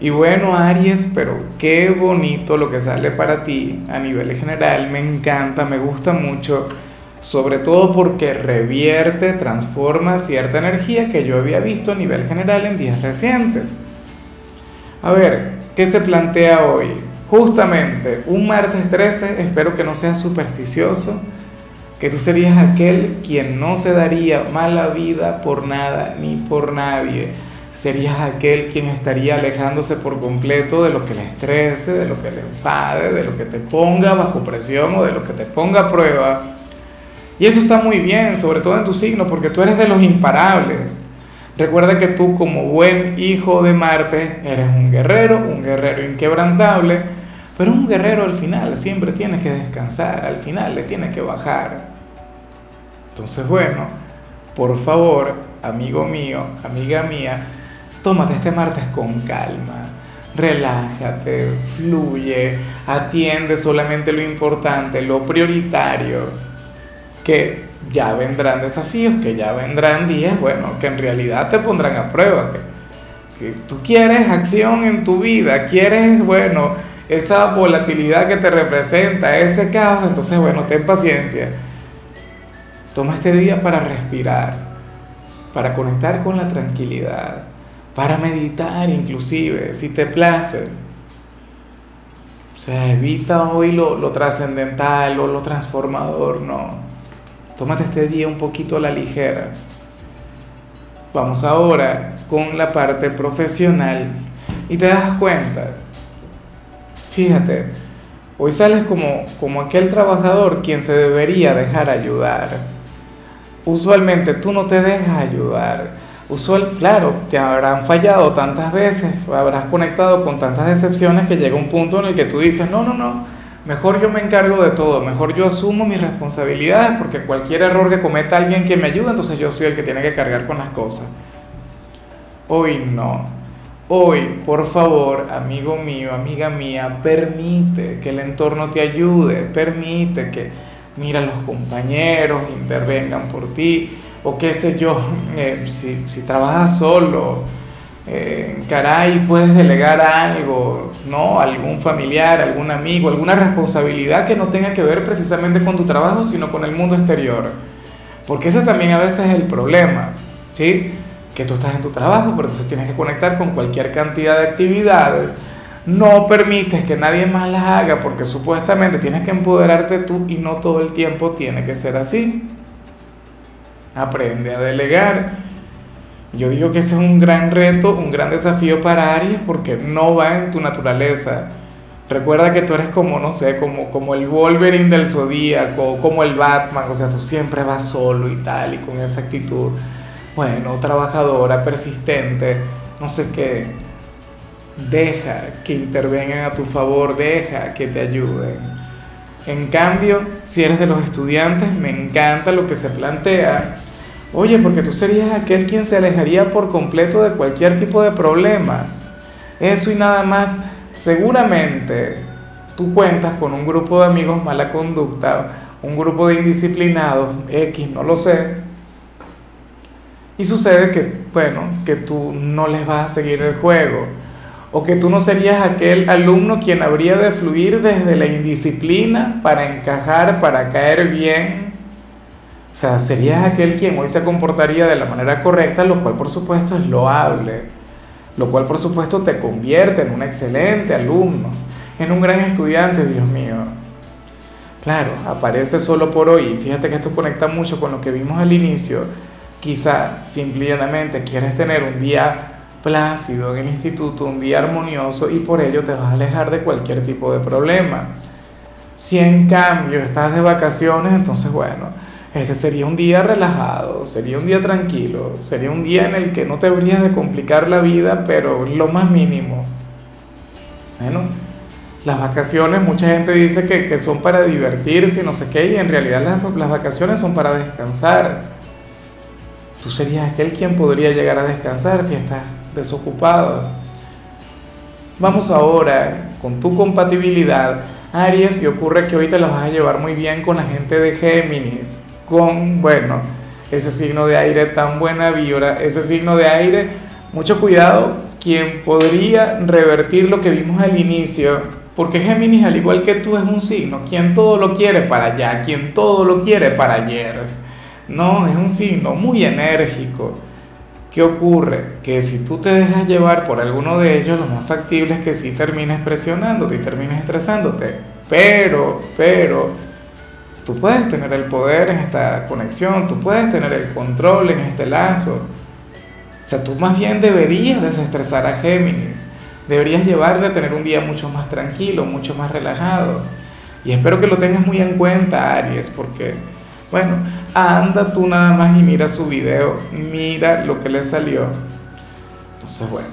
Y bueno, Aries, pero qué bonito lo que sale para ti a nivel general, me encanta, me gusta mucho, sobre todo porque revierte, transforma cierta energía que yo había visto a nivel general en días recientes. A ver, ¿qué se plantea hoy? Justamente, un martes 13, espero que no seas supersticioso, que tú serías aquel quien no se daría mala vida por nada ni por nadie serías aquel quien estaría alejándose por completo de lo que le estrese, de lo que le enfade, de lo que te ponga bajo presión o de lo que te ponga a prueba. Y eso está muy bien, sobre todo en tu signo, porque tú eres de los imparables. Recuerda que tú como buen hijo de Marte eres un guerrero, un guerrero inquebrantable, pero un guerrero al final siempre tiene que descansar, al final le tiene que bajar. Entonces, bueno, por favor, amigo mío, amiga mía, tómate este martes con calma, relájate, fluye, atiende solamente lo importante, lo prioritario, que ya vendrán desafíos, que ya vendrán días, bueno, que en realidad te pondrán a prueba, que, tú quieres acción en tu vida, quieres, bueno, esa volatilidad que te representa, ese caos, entonces, bueno, ten paciencia. Toma este día para respirar, para conectar con la tranquilidad para meditar inclusive, si te place. O sea, evita hoy lo, lo trascendental o lo transformador, no. Tómate este día un poquito a la ligera. Vamos ahora con la parte profesional y te das cuenta. Fíjate, hoy sales como, como aquel trabajador quien se debería dejar ayudar. Usualmente tú no te dejas ayudar usual, claro, te habrán fallado tantas veces, habrás conectado con tantas decepciones que llega un punto en el que tú dices, no, no, no, mejor yo me encargo de todo, mejor yo asumo mis responsabilidades porque cualquier error que cometa alguien que me ayuda, entonces yo soy el que tiene que cargar con las cosas. Hoy no. Hoy, por favor, amigo mío, amiga mía, permite que el entorno te ayude, permite que, mira, los compañeros intervengan por ti, o qué sé yo, eh, si, trabajas solo, eh, caray, puedes delegar algo, ¿no? Algún familiar, algún amigo, alguna responsabilidad que no tenga que ver precisamente con tu trabajo, sino con el mundo exterior. Porque ese también a veces es el problema, ¿sí? Que tú estás en tu trabajo, pero entonces tienes que conectar con cualquier cantidad de actividades. No permites que nadie más las haga porque supuestamente tienes que empoderarte tú y no todo el tiempo tiene que ser así aprende a delegar. Yo digo que ese es un gran reto, un gran desafío para Aries porque no va en tu naturaleza. Recuerda que tú eres como, no sé, como, como el Wolverine del Zodíaco, como el Batman, o sea, tú siempre vas solo y tal, y con esa actitud, bueno, trabajadora, persistente, no sé qué. Deja que intervengan a tu favor, deja que te ayuden. En cambio, si eres de los estudiantes, me encanta lo que se plantea Oye, porque tú serías aquel quien se alejaría por completo de cualquier tipo de problema. Eso y nada más, seguramente tú cuentas con un grupo de amigos mala conducta, un grupo de indisciplinados, X, no lo sé. Y sucede que, bueno, que tú no les vas a seguir el juego. O que tú no serías aquel alumno quien habría de fluir desde la indisciplina para encajar, para caer bien o sea, serías aquel quien hoy se comportaría de la manera correcta, lo cual por supuesto es loable, lo cual por supuesto te convierte en un excelente alumno, en un gran estudiante, Dios mío. Claro, aparece solo por hoy. Fíjate que esto conecta mucho con lo que vimos al inicio. Quizá simplemente quieres tener un día plácido en el instituto, un día armonioso y por ello te vas a alejar de cualquier tipo de problema. Si en cambio estás de vacaciones, entonces bueno, este sería un día relajado, sería un día tranquilo, sería un día en el que no te habrías de complicar la vida, pero lo más mínimo. Bueno, las vacaciones, mucha gente dice que, son para divertirse y no sé qué, y en realidad las, las vacaciones son para descansar. Tú serías aquel quien podría llegar a descansar si estás desocupado. Vamos ahora con tu compatibilidad, Aries, y ocurre que hoy te la vas a llevar muy bien con la gente de Géminis, con, bueno, ese signo de aire tan buena vibra, ese signo de aire, mucho cuidado, quien podría revertir lo que vimos al inicio porque Géminis, al igual que tú, es un signo, quien todo lo quiere para allá, quien todo lo quiere para ayer. No, es un signo muy enérgico. ¿Qué ocurre? Que si tú te dejas llevar por alguno de ellos, lo más factible es que sí termines presionándote y termines estresándote. Pero, pero, tú puedes tener el poder en esta conexión, tú puedes tener el control en este lazo. O sea, tú más bien deberías desestresar a Géminis deberías llevarle a tener un día mucho más tranquilo, mucho más relajado. Y espero que lo tengas muy en cuenta, Aries, porque, bueno, anda tú nada más y mira su video, mira lo que le salió. Entonces, bueno,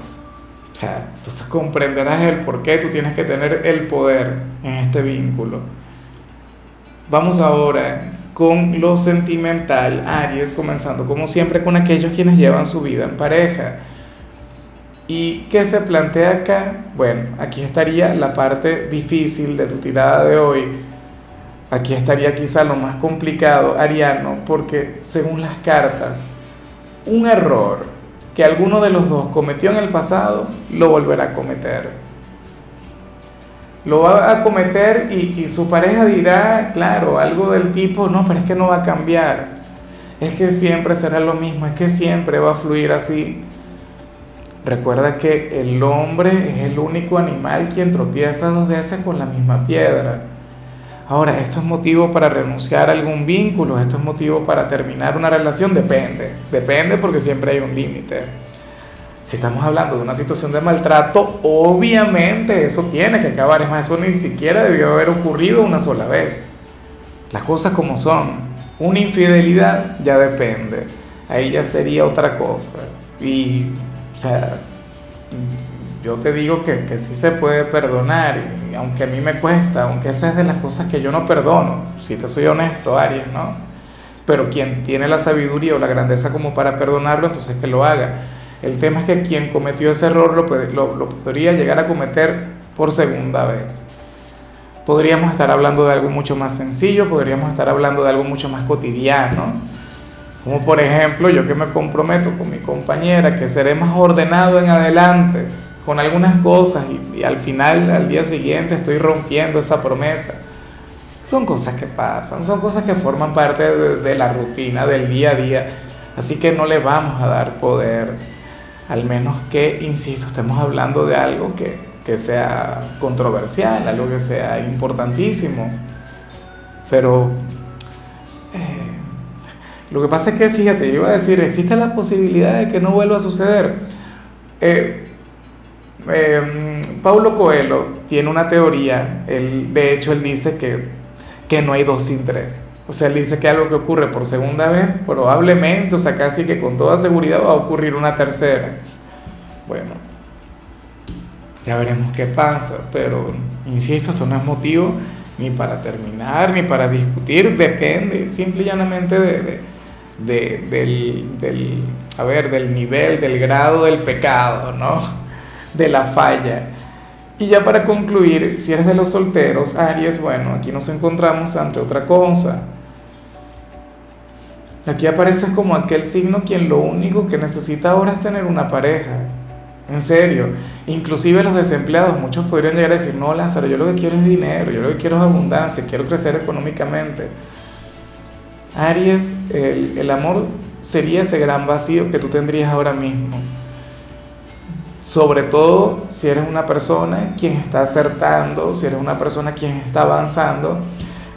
o sea, entonces comprenderás el por qué tú tienes que tener el poder en este vínculo. Vamos ahora con lo sentimental, Aries, comenzando como siempre con aquellos quienes llevan su vida en pareja. ¿Y qué se plantea acá? Bueno, aquí estaría la parte difícil de tu tirada de hoy. Aquí estaría quizá lo más complicado, Ariano, porque según las cartas, un error que alguno de los dos cometió en el pasado, lo volverá a cometer. Lo va a cometer y, y su pareja dirá, claro, algo del tipo, no, pero es que no va a cambiar. Es que siempre será lo mismo, es que siempre va a fluir así. Recuerda que el hombre es el único animal quien tropieza dos veces con la misma piedra. Ahora, ¿esto es motivo para renunciar a algún vínculo? ¿Esto es motivo para terminar una relación? Depende. Depende porque siempre hay un límite. Si estamos hablando de una situación de maltrato, obviamente eso tiene que acabar. Es más, eso ni siquiera debió haber ocurrido una sola vez. Las cosas como son. Una infidelidad ya depende. Ahí ya sería otra cosa. Y o sea, yo te digo que, que sí se puede perdonar, y aunque a mí me cuesta, aunque esa es de las cosas que yo no perdono, si te soy honesto, Aries, ¿no? Pero quien tiene la sabiduría o la grandeza como para perdonarlo, entonces que lo haga. El tema es que quien cometió ese error lo, lo, lo podría llegar a cometer por segunda vez. Podríamos estar hablando de algo mucho más sencillo, podríamos estar hablando de algo mucho más cotidiano como por ejemplo, yo que me comprometo con mi compañera que seré más ordenado en adelante con algunas cosas y, al final, al día siguiente, estoy rompiendo esa promesa. Son cosas que pasan, son cosas que forman parte de, la rutina, del día a día. Así que no le vamos a dar poder, al menos que, insisto, estemos hablando de algo que, que sea controversial, algo que sea importantísimo. Pero lo que pasa es que, fíjate, yo iba a decir, existe la posibilidad de que no vuelva a suceder. Eh, em, Paulo Coelho tiene una teoría, de hecho él dice que, que no hay dos sin tres. O sea, él dice que algo que ocurre por segunda vez, probablemente, o sea, casi que con toda seguridad va a ocurrir una tercera. Bueno, ya veremos qué pasa, pero insisto, esto no es motivo ni para terminar, ni para discutir, depende simple y llanamente de de, del, del, a ver, del nivel, del grado del pecado, ¿no? De la falla. Y ya para concluir, si eres de los solteros, Aries, bueno, aquí nos encontramos ante otra cosa. Aquí aparece como aquel signo quien lo único que necesita ahora es tener una pareja. En serio. Inclusive los desempleados, muchos podrían llegar a decir, no, Lázaro, yo lo que quiero es dinero, yo lo que quiero es abundancia, quiero crecer económicamente. Aries, el, amor sería ese gran vacío que tú tendrías ahora mismo. Sobre todo si eres una persona quien está acertando, si eres una persona quien está avanzando.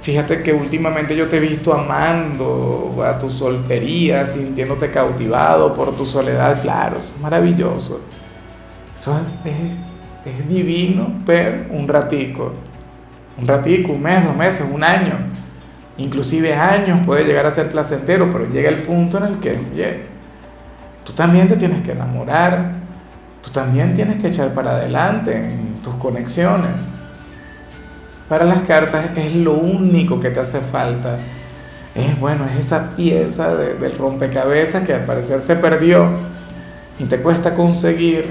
Fíjate que últimamente yo te he visto amando a tu soltería, sintiéndote cautivado por tu soledad. Claro, eso es maravilloso. Eso es, es divino, pero un ratico. Un ratico, un mes, dos meses, un año inclusive años puede llegar a ser placentero, pero llega el punto en el que, oye, tú también te tienes que enamorar, tú también tienes que echar para adelante, tus conexiones. Para las cartas es lo único que te hace falta. Es bueno, es esa pieza del rompecabezas que al parecer se perdió y te cuesta conseguir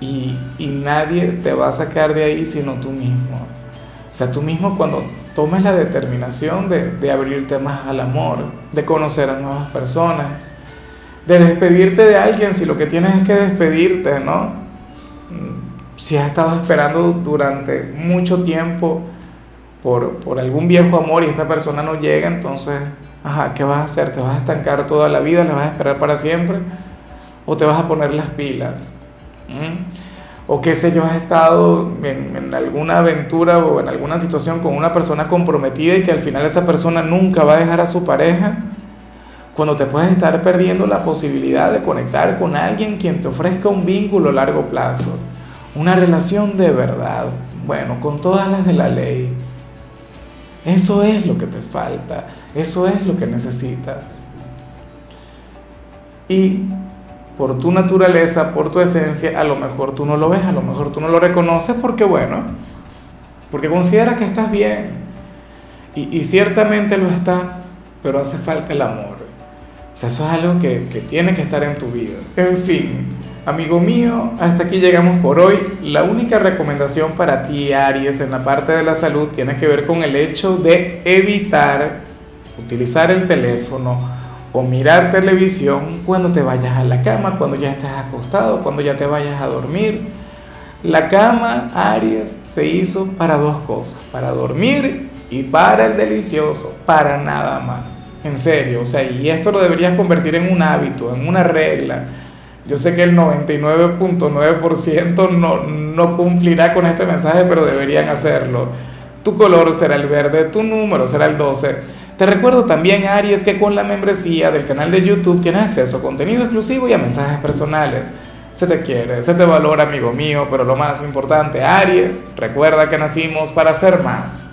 y, nadie te va a sacar de ahí sino tú mismo. O sea, tú mismo cuando tomes la determinación de, de abrirte más al amor, de conocer a nuevas personas, de despedirte de alguien si lo que tienes es que despedirte, ¿no? Si has estado esperando durante mucho tiempo por, por algún viejo amor y esta persona no llega, entonces, ajá, ¿qué vas a hacer? ¿Te vas a estancar toda la vida? ¿Le vas a esperar para siempre? ¿O te vas a poner las pilas? O qué sé yo, has estado en, alguna aventura o en alguna situación con una persona comprometida y que al final esa persona nunca va a dejar a su pareja, cuando te puedes estar perdiendo la posibilidad de conectar con alguien quien te ofrezca un vínculo a largo plazo, una relación de verdad, bueno, con todas las de la ley. Eso es lo que te falta, eso es lo que necesitas. Y por tu naturaleza, por tu esencia, a lo mejor tú no lo ves, a lo mejor tú no lo reconoces porque, bueno, porque consideras que estás bien. Y, ciertamente lo estás, pero hace falta el amor. O sea, eso es algo que, que tiene que estar en tu vida. En fin, amigo mío, hasta aquí llegamos por hoy. La única recomendación para ti, Aries, en la parte de la salud tiene que ver con el hecho de evitar utilizar el teléfono o mirar televisión cuando te vayas a la cama, cuando ya estés acostado, cuando ya te vayas a dormir. La cama, Aries, se hizo para dos cosas, para dormir y para el delicioso, para nada más. En serio, o sea, y esto lo deberías convertir en un hábito, en una regla. Yo sé que el 99.9% no, no cumplirá con este mensaje, pero deberían hacerlo. Tu color será el verde, tu número será el 12 te recuerdo también, Aries, que con la membresía del canal de YouTube tienes acceso a contenido exclusivo y a mensajes personales. Se te quiere, se te valora, amigo mío, pero lo más importante, Aries, recuerda que nacimos para ser más.